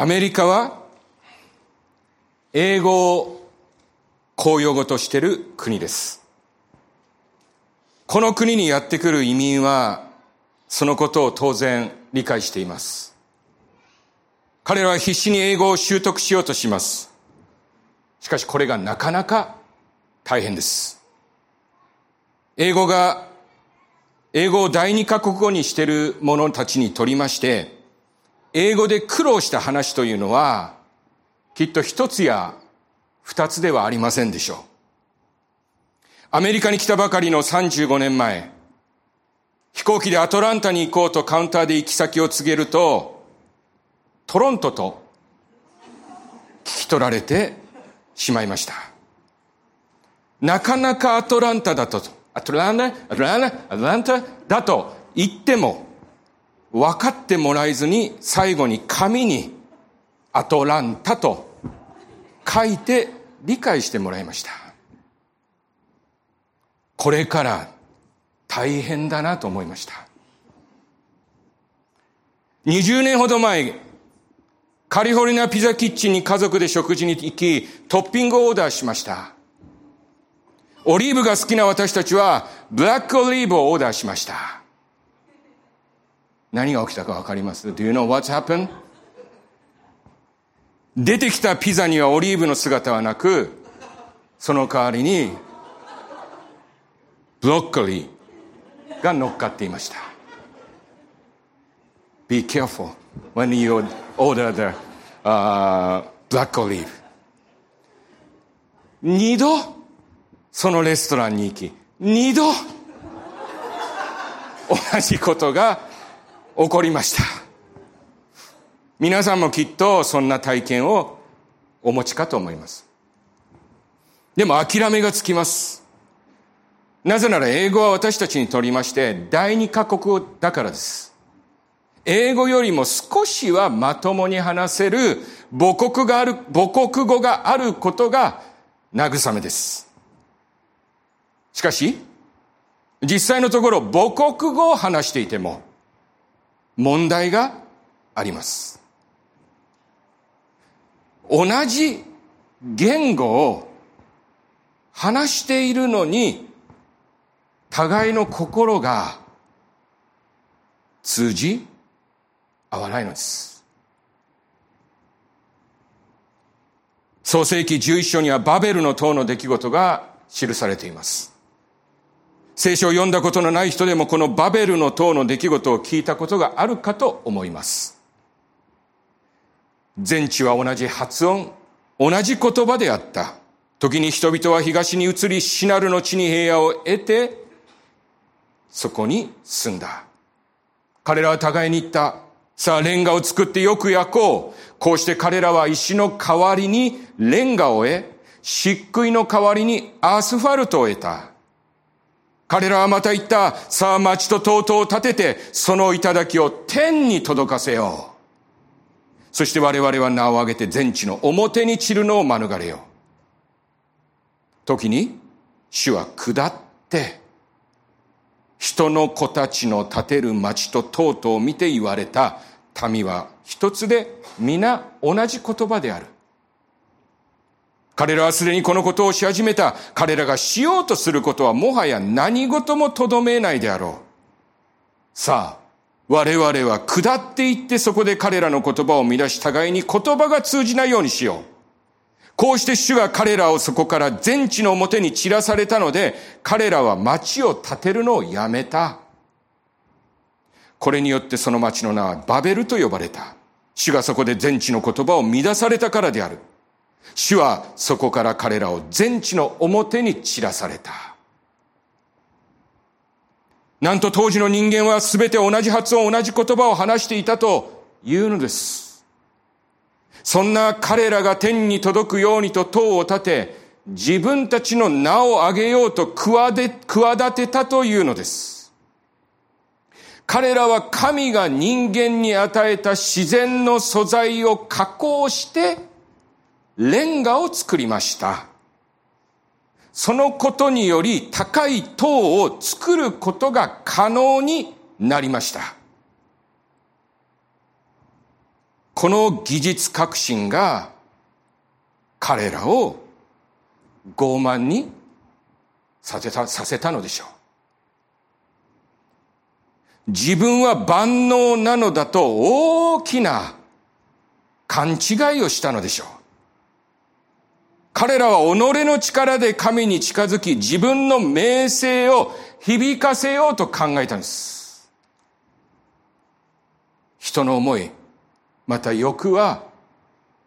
アメリカは英語を公用語としている国です。この国にやってくる移民はそのことを当然理解しています。彼らは必死に英語を習得しようとします。しかしこれがなかなか大変です。英語が、英語を第二カ国語にしている者たちにとりまして、英語で苦労した話というのは、きっと一つや二つではありませんでしょう。アメリカに来たばかりの35年前、飛行機でアトランタに行こうとカウンターで行き先を告げると、トロントと聞き取られてしまいました。なかなかアトランタだと、アトランタ、アトランタ、アトランタだと言っても、分かってもらえずに最後に紙にアトランタと書いて理解してもらいました。これから大変だなと思いました。20年ほど前、カリフォルニアピザキッチンに家族で食事に行き、トッピングをオーダーしました。オリーブが好きな私たちは、ブラックオリーブをオーダーしました。何が起きたかわかります ?Do you know what's happened? 出てきたピザにはオリーブの姿はなく、その代わりに、ブロッコリーが乗っかっていました。Be careful when you order the、uh, black olive. 二度、そのレストランに行き、二度、同じことが起こりました。皆さんもきっとそんな体験をお持ちかと思います。でも諦めがつきます。なぜなら英語は私たちにとりまして第二カ国語だからです。英語よりも少しはまともに話せる母国がある、母国語があることが慰めです。しかし、実際のところ母国語を話していても問題があります。同じ言語を話しているのに、互いの心が通じ合わないのです。創世紀11章にはバベルの塔の出来事が記されています。聖書を読んだことのない人でもこのバベルの塔の出来事を聞いたことがあるかと思います。全地は同じ発音、同じ言葉であった。時に人々は東に移り、シナルの地に平野を得て、そこに住んだ。彼らは互いに言った。さあ、レンガを作ってよく焼こう。こうして彼らは石の代わりにレンガを得、漆喰の代わりにアスファルトを得た。彼らはまた言った。さあ、町と塔々を建てて、その頂を天に届かせよう。そして我々は名を挙げて全地の表に散るのを免れよう。時に主は下って、人の子たちの建てる町ととうとう見て言われた民は一つで皆同じ言葉である。彼らはすでにこのことをし始めた。彼らがしようとすることはもはや何事もとどめないであろう。さあ、我々は下っていってそこで彼らの言葉を乱し互いに言葉が通じないようにしよう。こうして主が彼らをそこから全地の表に散らされたので、彼らは町を建てるのをやめた。これによってその町の名はバベルと呼ばれた。主がそこで全地の言葉を乱されたからである。主はそこから彼らを全地の表に散らされた。なんと当時の人間は全て同じ発音、同じ言葉を話していたというのです。そんな彼らが天に届くようにと塔を立て、自分たちの名を挙げようと企てたというのです。彼らは神が人間に与えた自然の素材を加工して、レンガを作りました。そのことにより高い塔を作ることが可能になりました。この技術革新が彼らを傲慢にさせたさせたのでしょう。自分は万能なのだと大きな勘違いをしたのでしょう。彼らは己の力で神に近づき自分の名声を響かせようと考えたんです。人の思い、また欲は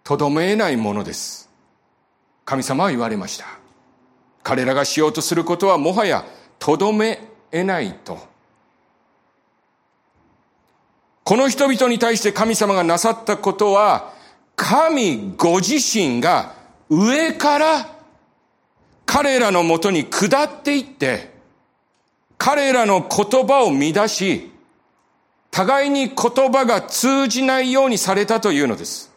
とどめないものです。神様は言われました。彼らがしようとすることはもはやとどめえないと。この人々に対して神様がなさったことは、神ご自身が上から彼らのもとに下っていって、彼らの言葉を乱し、互いに言葉が通じないようにされたというのです。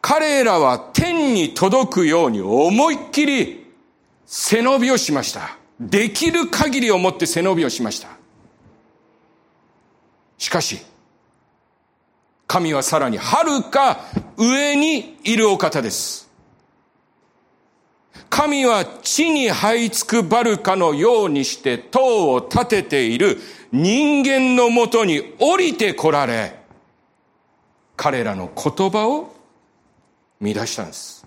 彼らは天に届くように思いっきり背伸びをしました。できる限りをもって背伸びをしました。しかし、神はさらに遥か上にいるお方です。神は地に這いつくバルカのようにして塔を建てている人間のもとに降りて来られ、彼らの言葉を乱したんです。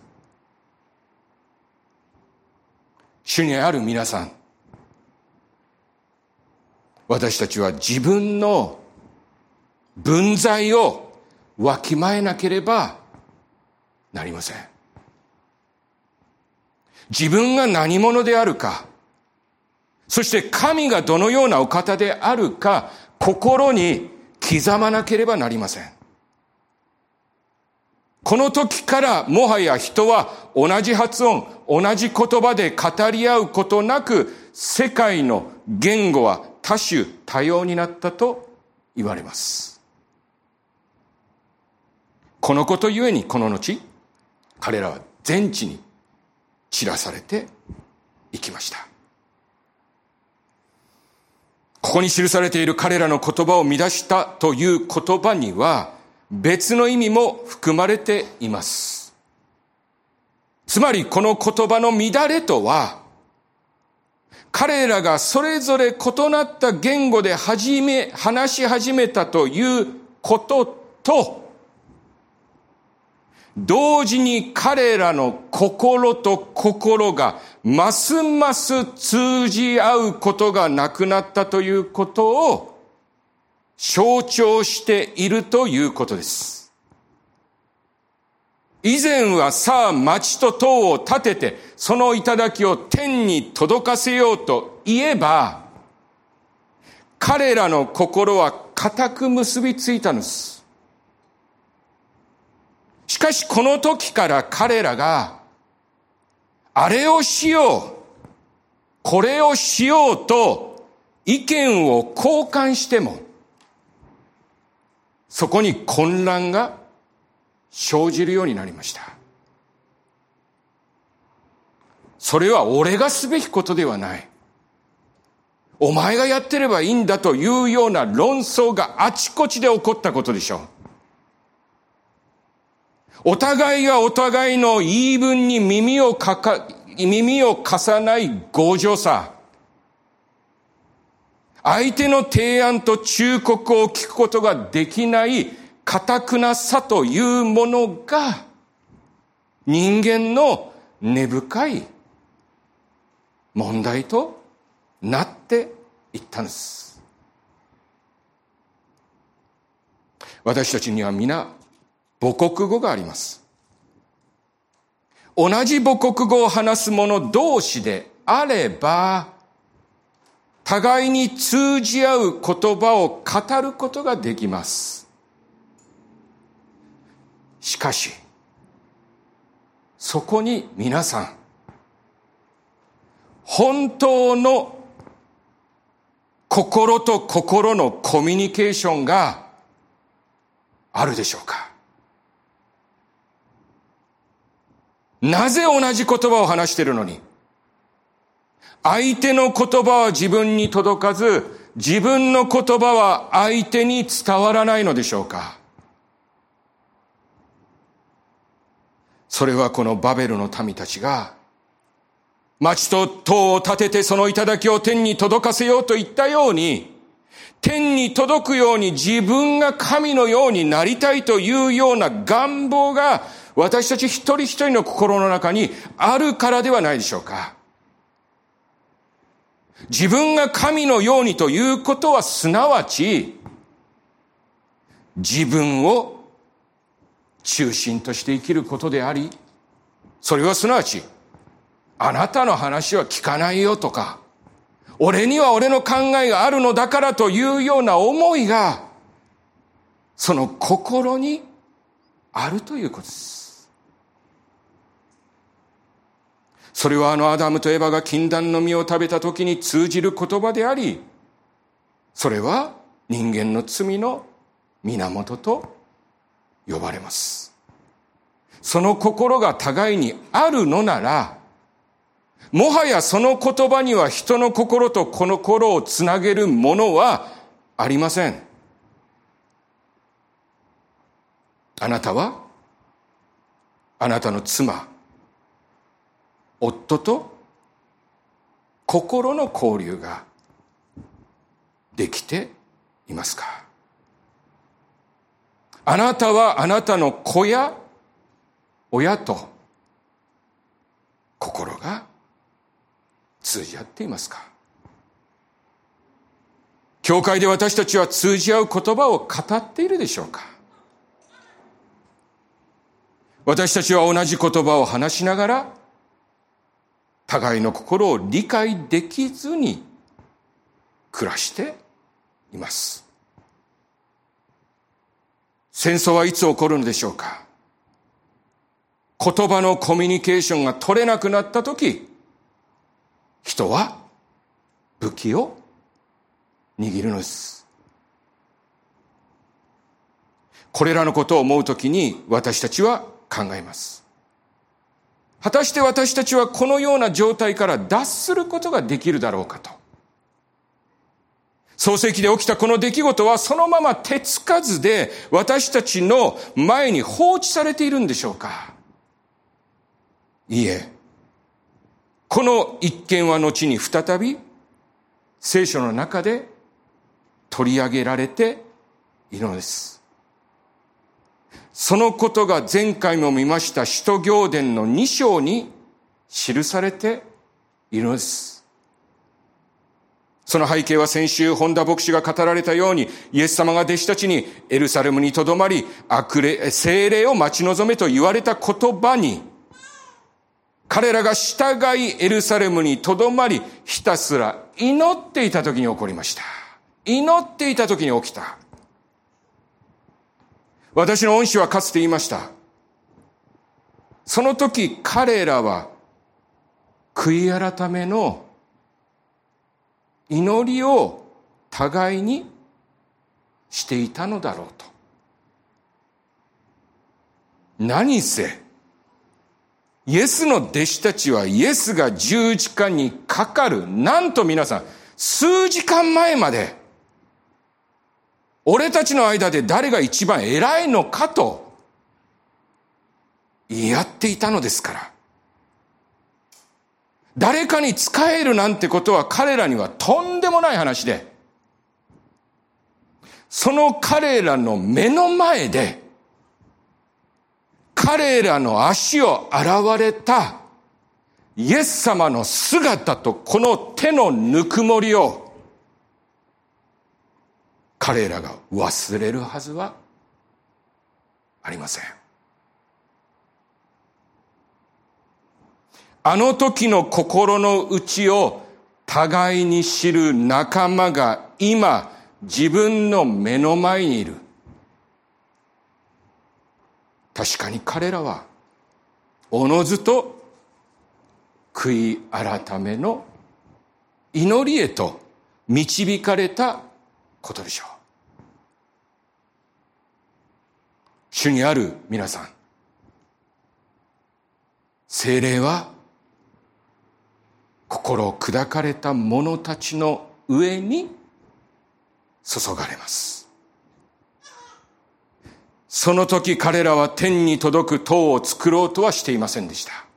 主にある皆さん、私たちは自分の分際をわきまえなければなりません。自分が何者であるか、そして神がどのようなお方であるか、心に刻まなければなりません。この時からもはや人は同じ発音、同じ言葉で語り合うことなく、世界の言語は多種多様になったと言われます。このことゆえにこの後、彼らは全地に散らされていきました。ここに記されている彼らの言葉を乱したという言葉には別の意味も含まれています。つまりこの言葉の乱れとは彼らがそれぞれ異なった言語で始め、話し始めたということと同時に彼らの心と心がますます通じ合うことがなくなったということを象徴しているということです。以前はさあ町と塔を建ててその頂を天に届かせようと言えば彼らの心は固く結びついたのです。しかしこの時から彼らが、あれをしよう、これをしようと意見を交換しても、そこに混乱が生じるようになりました。それは俺がすべきことではない。お前がやってればいいんだというような論争があちこちで起こったことでしょう。お互いがお互いの言い分に耳をかか、耳を貸さない強情さ。相手の提案と忠告を聞くことができない堅くなさというものが人間の根深い問題となっていったんです。私たちには皆母国語があります。同じ母国語を話す者同士であれば、互いに通じ合う言葉を語ることができます。しかし、そこに皆さん、本当の心と心のコミュニケーションがあるでしょうか？なぜ同じ言葉を話しているのに、相手の言葉は自分に届かず、自分の言葉は相手に伝わらないのでしょうか？それはこのバベルの民たちが、町と塔を建ててその頂を天に届かせようと言ったように、天に届くように自分が神のようになりたいというような願望が私たち一人一人の心の中にあるからではないでしょうか。自分が神のようにということはすなわち自分を中心として生きることであり、それはすなわちあなたの話は聞かないよとか、俺には俺の考えがあるのだからというような思いが、その心にあるということです。それはあのアダムとエヴァが禁断の実を食べた時に通じる言葉であり、それは人間の罪の源と呼ばれます。その心が互いにあるのなら、もはやその言葉には人の心とこの心をつなげるものはありません。あなたは？あなたの妻、夫と心の交流ができていますか？あなたはあなたの子や親と心が通じ合っていますか？教会で私たちは通じ合う言葉を語っているでしょうか？私たちは同じ言葉を話しながら互いの心を理解できずに暮らしています。戦争はいつ起こるのでしょうか？言葉のコミュニケーションが取れなくなったとき、人は武器を握るのです。これらのことを思うときに私たちは考えます。果たして私たちはこのような状態から脱することができるだろうかと。創世記で起きたこの出来事はそのまま手つかずで私たちの前に放置されているんでしょうかいいえ。この一件は後に再び聖書の中で取り上げられているのです。そのことが前回も見ました使徒行伝の2章に記されているのです。その背景は先週本田牧師が語られたようにイエス様が弟子たちにエルサレムにとどまり悪霊、精霊を待ち望めと言われた言葉に彼らが従いエルサレムにとどまり、ひたすら祈っていた時に起こりました。祈っていた時に起きた。私の恩師はかつて言いました。その時彼らは悔い改めの祈りを互いにしていたのだろうと。何せ、イエスの弟子たちはイエスが十字架にかかる。なんと皆さん、数時間前まで、俺たちの間で誰が一番偉いのかと言い合っていたのですから。誰かに仕えるなんてことは彼らにはとんでもない話で、その彼らの目の前で、彼らの足を現れたイエス様の姿とこの手のぬくもりを彼らが忘れるはずはありません。あの時の心の内を互いに知る仲間が今自分の目の前にいる。確かに彼らはおのずと悔い改めの祈りへと導かれたことでしょう。主にある皆さん、精霊は心砕かれた者たちの上に注がれます。その時彼らは天に届く塔を作ろうとはしていませんでした。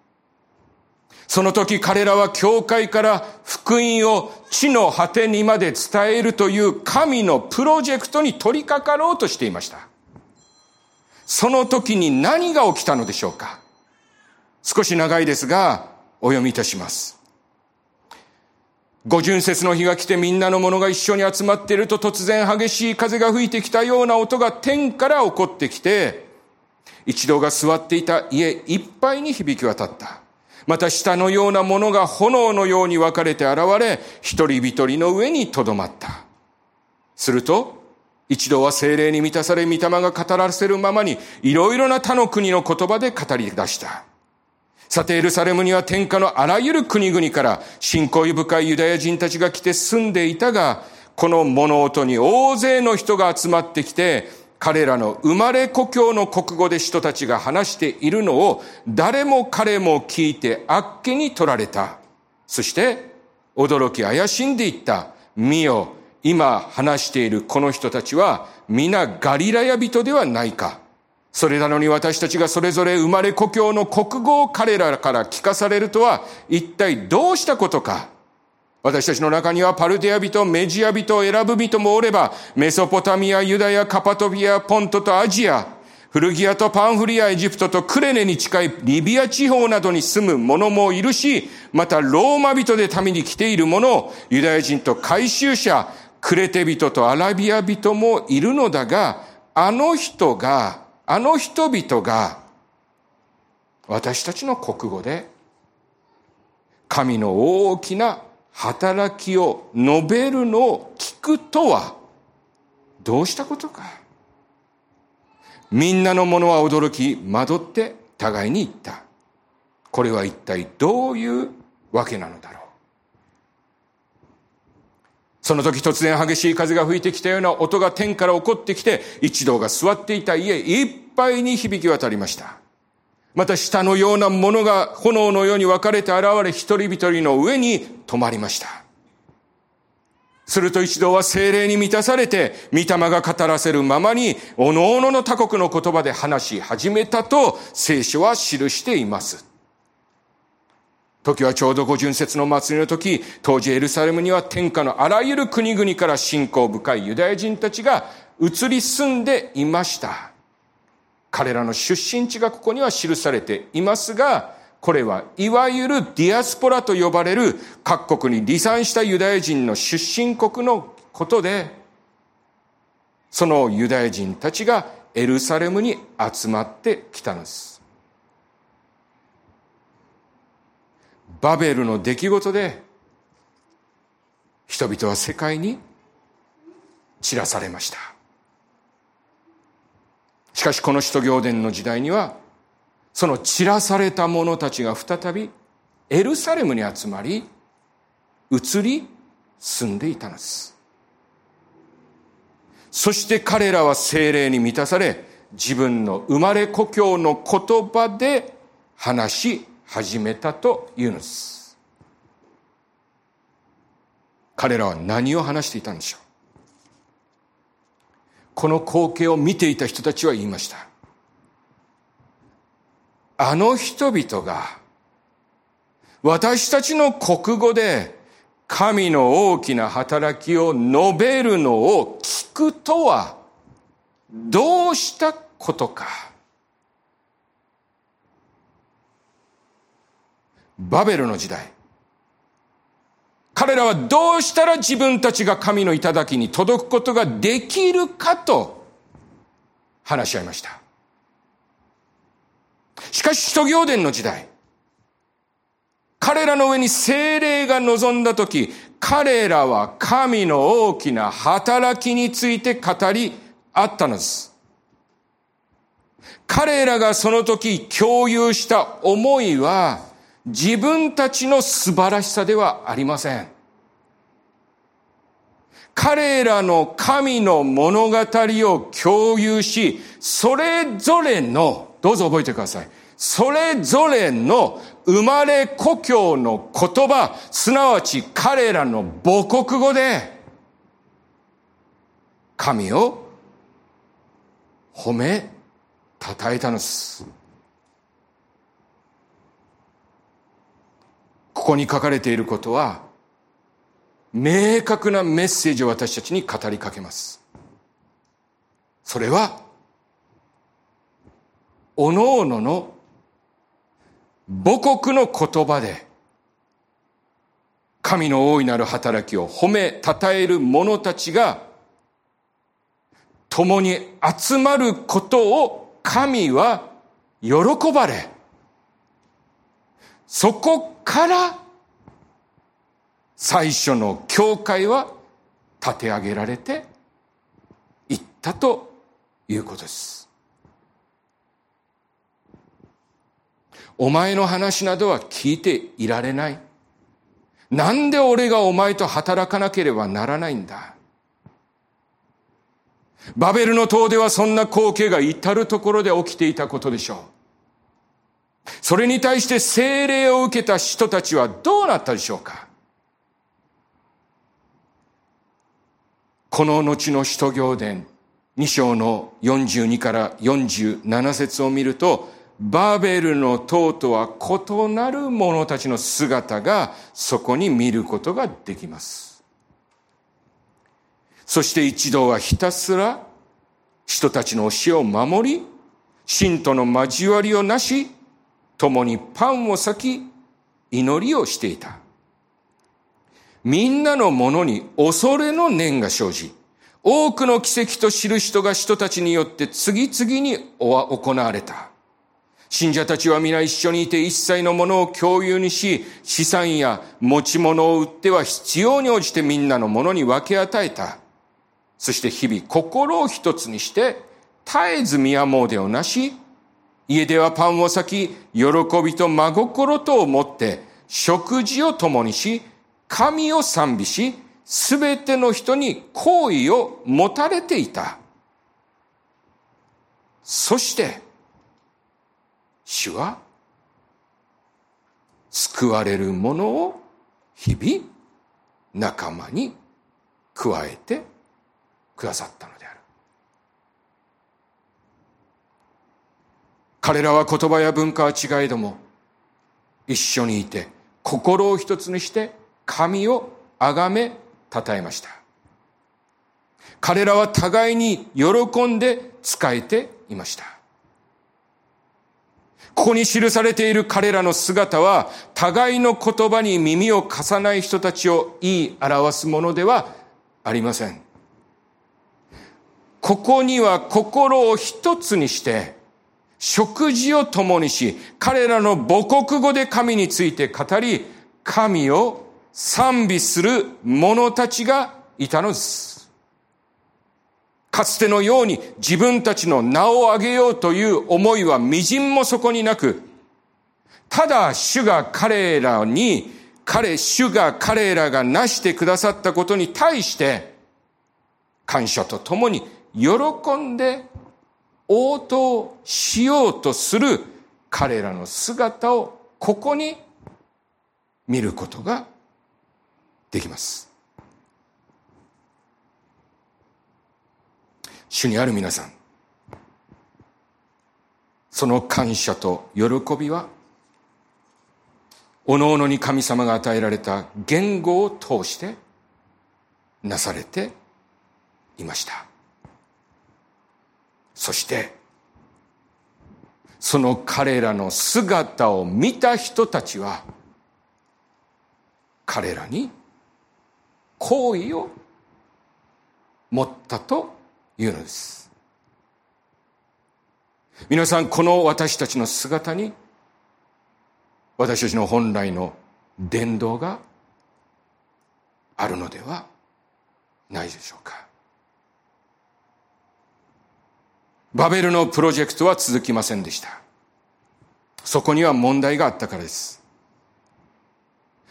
その時彼らは教会から福音を地の果てにまで伝えるという神のプロジェクトに取り掛かろうとしていました。その時に何が起きたのでしょうか？少し長いですが、お読みいたします。五巡節の日が来てみんなの者が一緒に集まっていると突然激しい風が吹いてきたような音が天から起こってきて、一同が座っていた家いっぱいに響き渡った。また下のようなものが炎のように分かれて現れ、一人一人の上にとどまった。すると、一度は精霊に満たされ、御霊が語らせるままに、いろいろな他の国の言葉で語り出した。さてエルサレムには天下のあらゆる国々から信仰深いユダヤ人たちが来て住んでいたが、この物音に大勢の人が集まってきて、彼らの生まれ故郷の国語で人たちが話しているのを誰も彼も聞いてあっけに取られた。そして驚き怪しんでいった。見よ、今話しているこの人たちは皆ガリラヤ人ではないか。それなのに私たちがそれぞれ生まれ故郷の国語を彼らから聞かされるとは一体どうしたことか私たちの中にはパルテア人、メジア人、選ぶ人もおれば、メソポタミア、ユダヤ、カパトビア、ポントとアジア、古着屋とパンフリア、エジプトとクレネに近いリビア地方などに住む者もいるし、またローマ人で民に来ている者、ユダヤ人と回収者、クレテ人とアラビア人もいるのだが、あの人があの人々が私たちの国語で神の大きな働きを述べるのを聞くとはどうしたことか。みんなの者は驚き惑って互いに言った。これは一体どういうわけなのだろう。その時突然激しい風が吹いてきたような音が天から起こってきて、一同が座っていた家いっぱいに響き渡りました。また下のようなものが炎のように分かれて現れ一人一人の上に止まりました。すると一同は精霊に満たされて、御霊が語らせるままに、おのおのの他国の言葉で話し始めたと聖書は記しています。時はちょうど五巡節の祭りの時、当時エルサレムには天下のあらゆる国々から信仰深いユダヤ人たちが移り住んでいました。彼らの出身地がここには記されていますが、これはいわゆるディアスポラと呼ばれる各国に離散したユダヤ人の出身国のことで、そのユダヤ人たちがエルサレムに集まってきたのです。バベルの出来事で人々は世界に散らされましたしかしこの使徒行伝の時代にはその散らされた者たちが再びエルサレムに集まり移り住んでいたのですそして彼らは精霊に満たされ自分の生まれ故郷の言葉で話し始めたというのです。彼らは何を話していたんでしょう？この光景を見ていた人たちは言いました。あの人々が私たちの国語で神の大きな働きを述べるのを聞くとはどうしたことか。バベルの時代。彼らはどうしたら自分たちが神の頂に届くことができるかと話し合いました。しかし、使徒行伝の時代、彼らの上に精霊が望んだとき、彼らは神の大きな働きについて語り合ったのです。彼らがその時共有した思いは、自分たちの素晴らしさではありません。彼らの神の物語を共有し、それぞれの、どうぞ覚えてください。それぞれの生まれ故郷の言葉、すなわち彼らの母国語で、神を褒め称えたのです。ここに書かれていることは、明確なメッセージを私たちに語りかけます。それは、おのおのの母国の言葉で、神の大いなる働きを褒め、称える者たちが、共に集まることを神は喜ばれ、そこから最初の教会は立て上げられていったということです。お前の話などは聞いていられない。なんで俺がお前と働かなければならないんだ。バベルの塔ではそんな光景が至るところで起きていたことでしょう。それに対して精霊を受けた人たちはどうなったでしょうか？この後の使徒行伝2章の42から47節を見ると、バーベルの塔とは異なる者たちの姿がそこに見ることができます。そして一同はひたすら人たちの教えを守り、信徒の交わりをなし、共にパンを裂き、祈りをしていた。みんなのものに恐れの念が生じ、多くの奇跡と知る人が人たちによって次々に行われた。信者たちは皆一緒にいて一切のものを共有にし、資産や持ち物を売っては必要に応じてみんなのものに分け与えた。そして日々心を一つにして、絶えず宮詣をなし、家ではパンを裂き、喜びと真心と思って、食事を共にし、神を賛美し、すべての人に好意を持たれていた。そして、主は、救われるものを日々仲間に加えてくださったのである。彼らは言葉や文化は違いども、一緒にいて、心を一つにして、神を崇め称えました。彼らは互いに喜んで仕えていました。ここに記されている彼らの姿は、互いの言葉に耳を貸さない人たちを言い表すものではありません。ここには心を一つにして、食事を共にし、彼らの母国語で神について語り、神を賛美する者たちがいたのです。かつてのように自分たちの名を上げようという思いは微塵もそこになく、ただ主が彼らに、彼、主が彼らが成してくださったことに対して、感謝とともに喜んで応答しようとする彼らの姿をここに見ることができます。主にある皆さん、その感謝と喜びは、おのおのに神様が与えられた言語を通してなされていました。そして、その彼らの姿を見た人たちは、彼らに好意を持ったというのです。皆さん、この私たちの姿に、私たちの本来の伝道があるのではないでしょうか。バベルのプロジェクトは続きませんでした。そこには問題があったからです。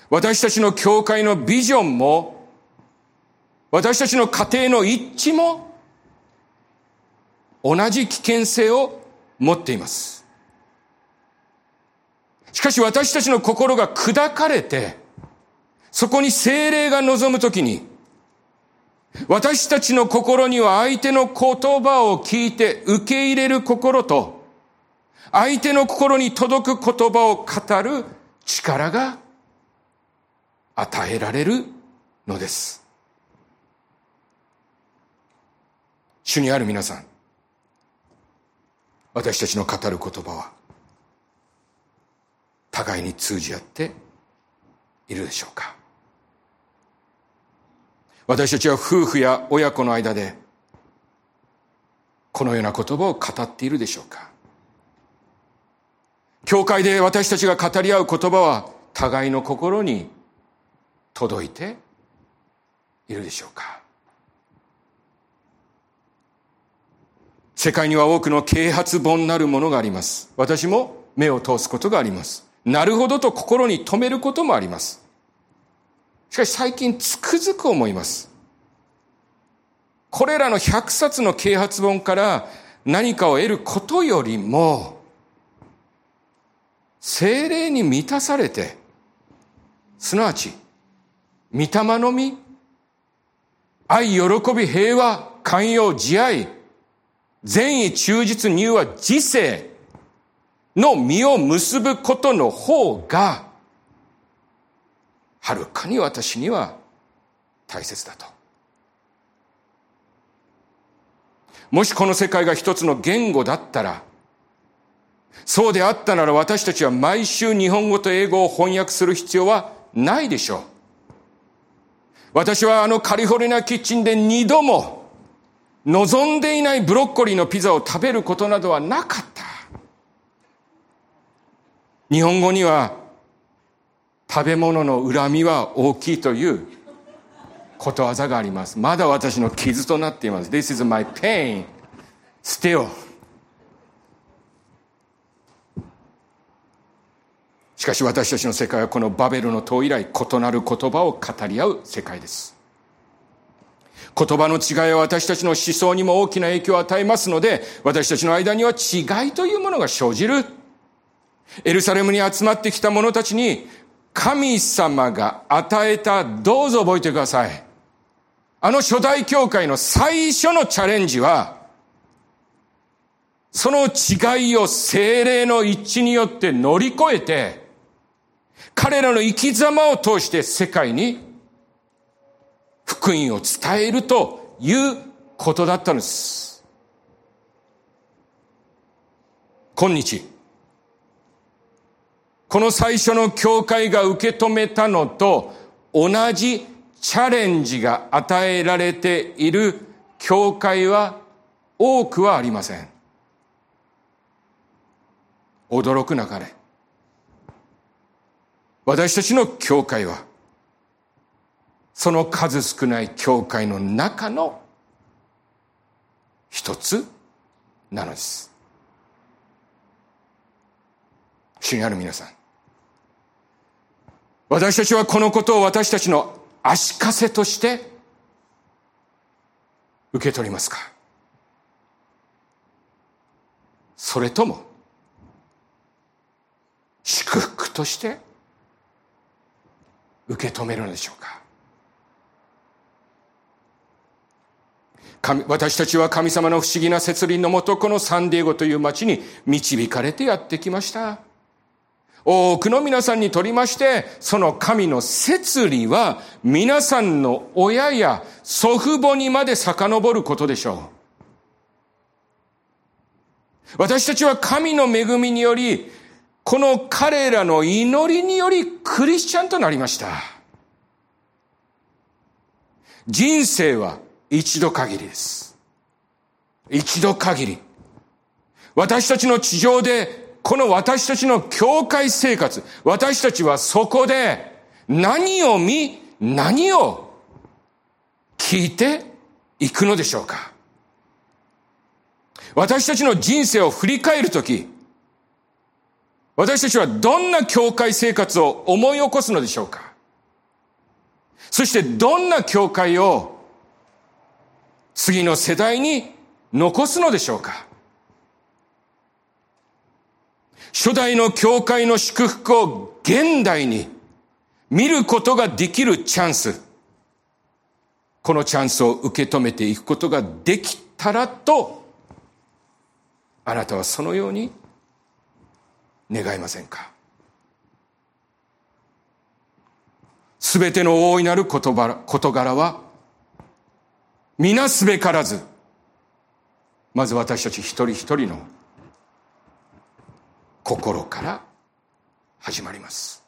私たちの教会のビジョンも、私たちの家庭の一致も、同じ危険性を持っています。しかし私たちの心が砕かれて、そこに精霊が望むときに、私たちの心には相手の言葉を聞いて受け入れる心と、相手の心に届く言葉を語る力が与えられるのです。主にある皆さん、私たちの語る言葉は、互いに通じ合っているでしょうか？私たちは夫婦や親子の間で、このような言葉を語っているでしょうか教会で私たちが語り合う言葉は互いの心に届いているでしょうか世界には多くの啓発本なるものがあります。私も目を通すことがあります。なるほどと心に留めることもあります。しかし最近つくづく思います。これらの100冊の啓発本から何かを得ることよりも、精霊に満たされて、すなわち、御霊のみ、愛、喜び、平和、寛容、慈愛、善意、忠実、入和、自制の実を結ぶことの方が、はるかに私には大切だと。もしこの世界が一つの言語だったら、そうであったなら私たちは毎週日本語と英語を翻訳する必要はないでしょう。私はあのカリフォルニアキッチンで二度も望んでいないブロッコリーのピザを食べることなどはなかった。日本語には食べ物の恨みは大きいということわざがあります。まだ私の傷となっています。This is my pain still. しかし私たちの世界はこのバベルの塔以来異なる言葉を語り合う世界です。言葉の違いは私たちの思想にも大きな影響を与えますので、私たちの間には違いというものが生じる。エルサレムに集まってきた者たちに、神様が与えた、どうぞ覚えてください。あの初代教会の最初のチャレンジは、その違いを精霊の一致によって乗り越えて、彼らの生き様を通して世界に福音を伝えるということだったのです。今日、この最初の教会が受け止めたのと同じチャレンジが与えられている教会は多くはありません。驚くなかれ。私たちの教会は、その数少ない教会の中の一つなのです。主にある皆さん。私たちはこのことを私たちの足かせとして受け取りますか？それとも祝福として受け止めるのでしょうか？神私たちは神様の不思議な設立のもとこのサンディエゴという町に導かれてやってきました。多くの皆さんにとりまして、その神の摂理は皆さんの親や祖父母にまで遡ることでしょう。私たちは神の恵みにより、この彼らの祈りによりクリスチャンとなりました。人生は一度限りです。一度限り。私たちの地上で、この私たちの教会生活、私たちはそこで何を見、何を聞いていくのでしょうか。私たちの人生を振り返るとき、私たちはどんな教会生活を思い起こすのでしょうか。そしてどんな教会を次の世代に残すのでしょうか。初代の教会の祝福を現代に見ることができるチャンス。このチャンスを受け止めていくことができたらと、あなたはそのように願いませんか？すべての大いなる事柄は皆すべからずまず私たち一人一人の心から始まります。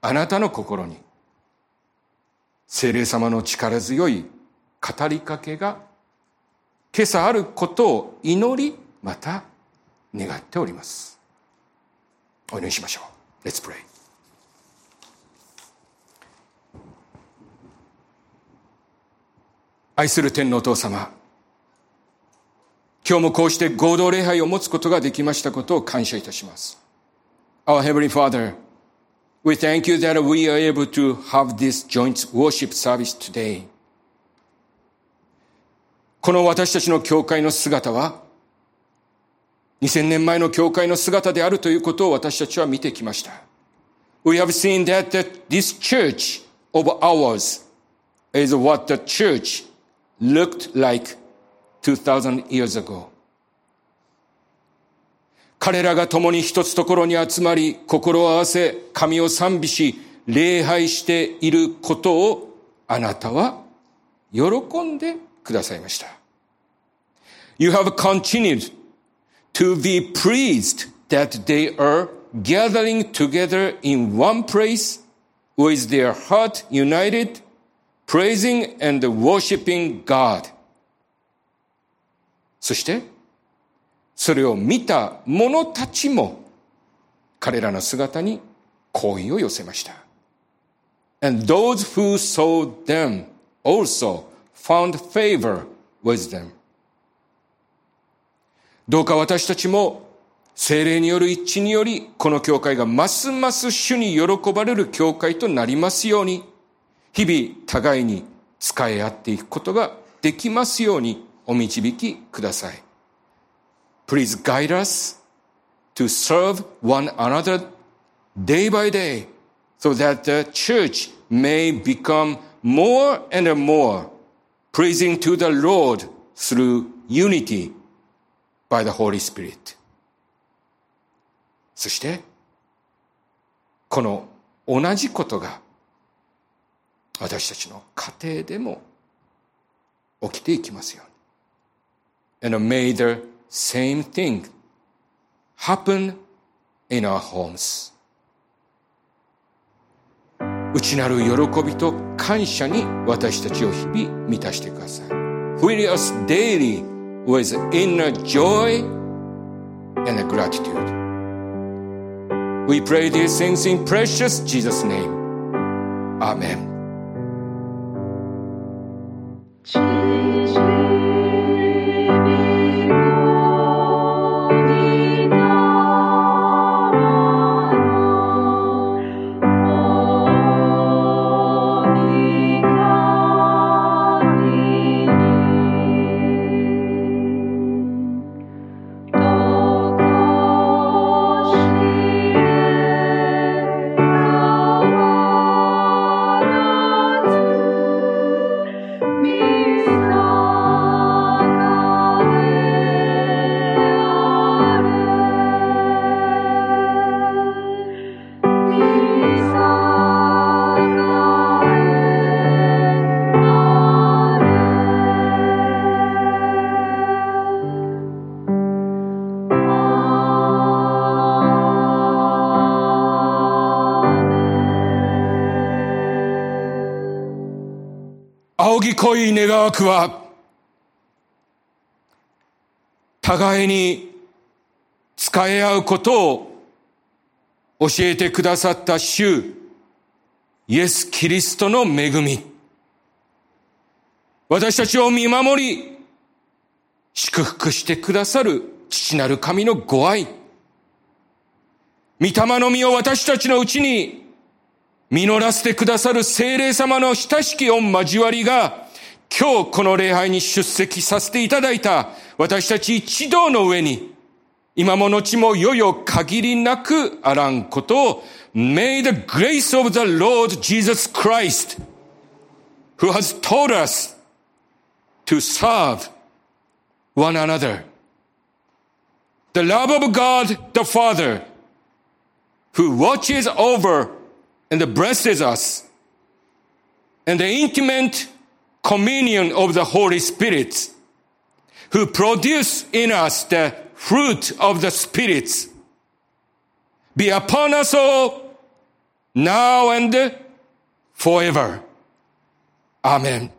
あなたの心に精霊様の力強い語りかけが今朝あることを祈りまた願っております。お祈りしましょう。Let's pray. 愛する天のお父様今日もこうして合同礼拝を持つことができましたことを感謝いたします Our Heavenly Father We thank you that we are able to have this joint worship service today. この私たちの教会の姿は、2000年前の教会の姿であるということを私たちは見てきました。We have seen that this church of ours is what the church looked like 2000 years ago. 彼らが共に一つところに集まり、心を合わせ、神を賛美し、礼拝していることをあなたは喜んでくださいました。You have continued to be pleased that they are gathering together in one place with their heart united, praising and worshiping God. そして、それを見た者たちも彼らの姿に好意を寄せました。And those who saw them also found favor with them. どうか私たちも精霊による一致により、この教会がますます主に喜ばれる教会となりますように、日々互いに使い合っていくことができますようにお導きください。Please guide us to serve one another day by day so that the church may become more and more pleasing to the Lord through unity by the Holy Spirit. そして、この同じことが私たちの家庭でも起きていきますように。And may the same thing happen in our homes. 内なる喜びと感謝に私たちを日々満たしてください。Fill us daily with inner joy and gratitude. We pray these things in precious Jesus' name. Amen. い願わくは、互いに使い合うことを教えてくださった主、イエス・キリストの恵み。私たちを見守り、祝福してくださる父なる神のご愛。御霊の実を私たちのうちに実らせてくださる精霊様の親しき御交わりが、今日この礼拝に出席させていただいた私たち一同の上に、今も後もよよ限りなくあらんことを、May the grace of the Lord Jesus Christ, who has taught us to serve one another, the love of God the Father, who watches over and blesses us, and the intimate communion of the Holy Spirit, who produce in us the fruit of the Spirit, be upon us all, now and forever. Amen.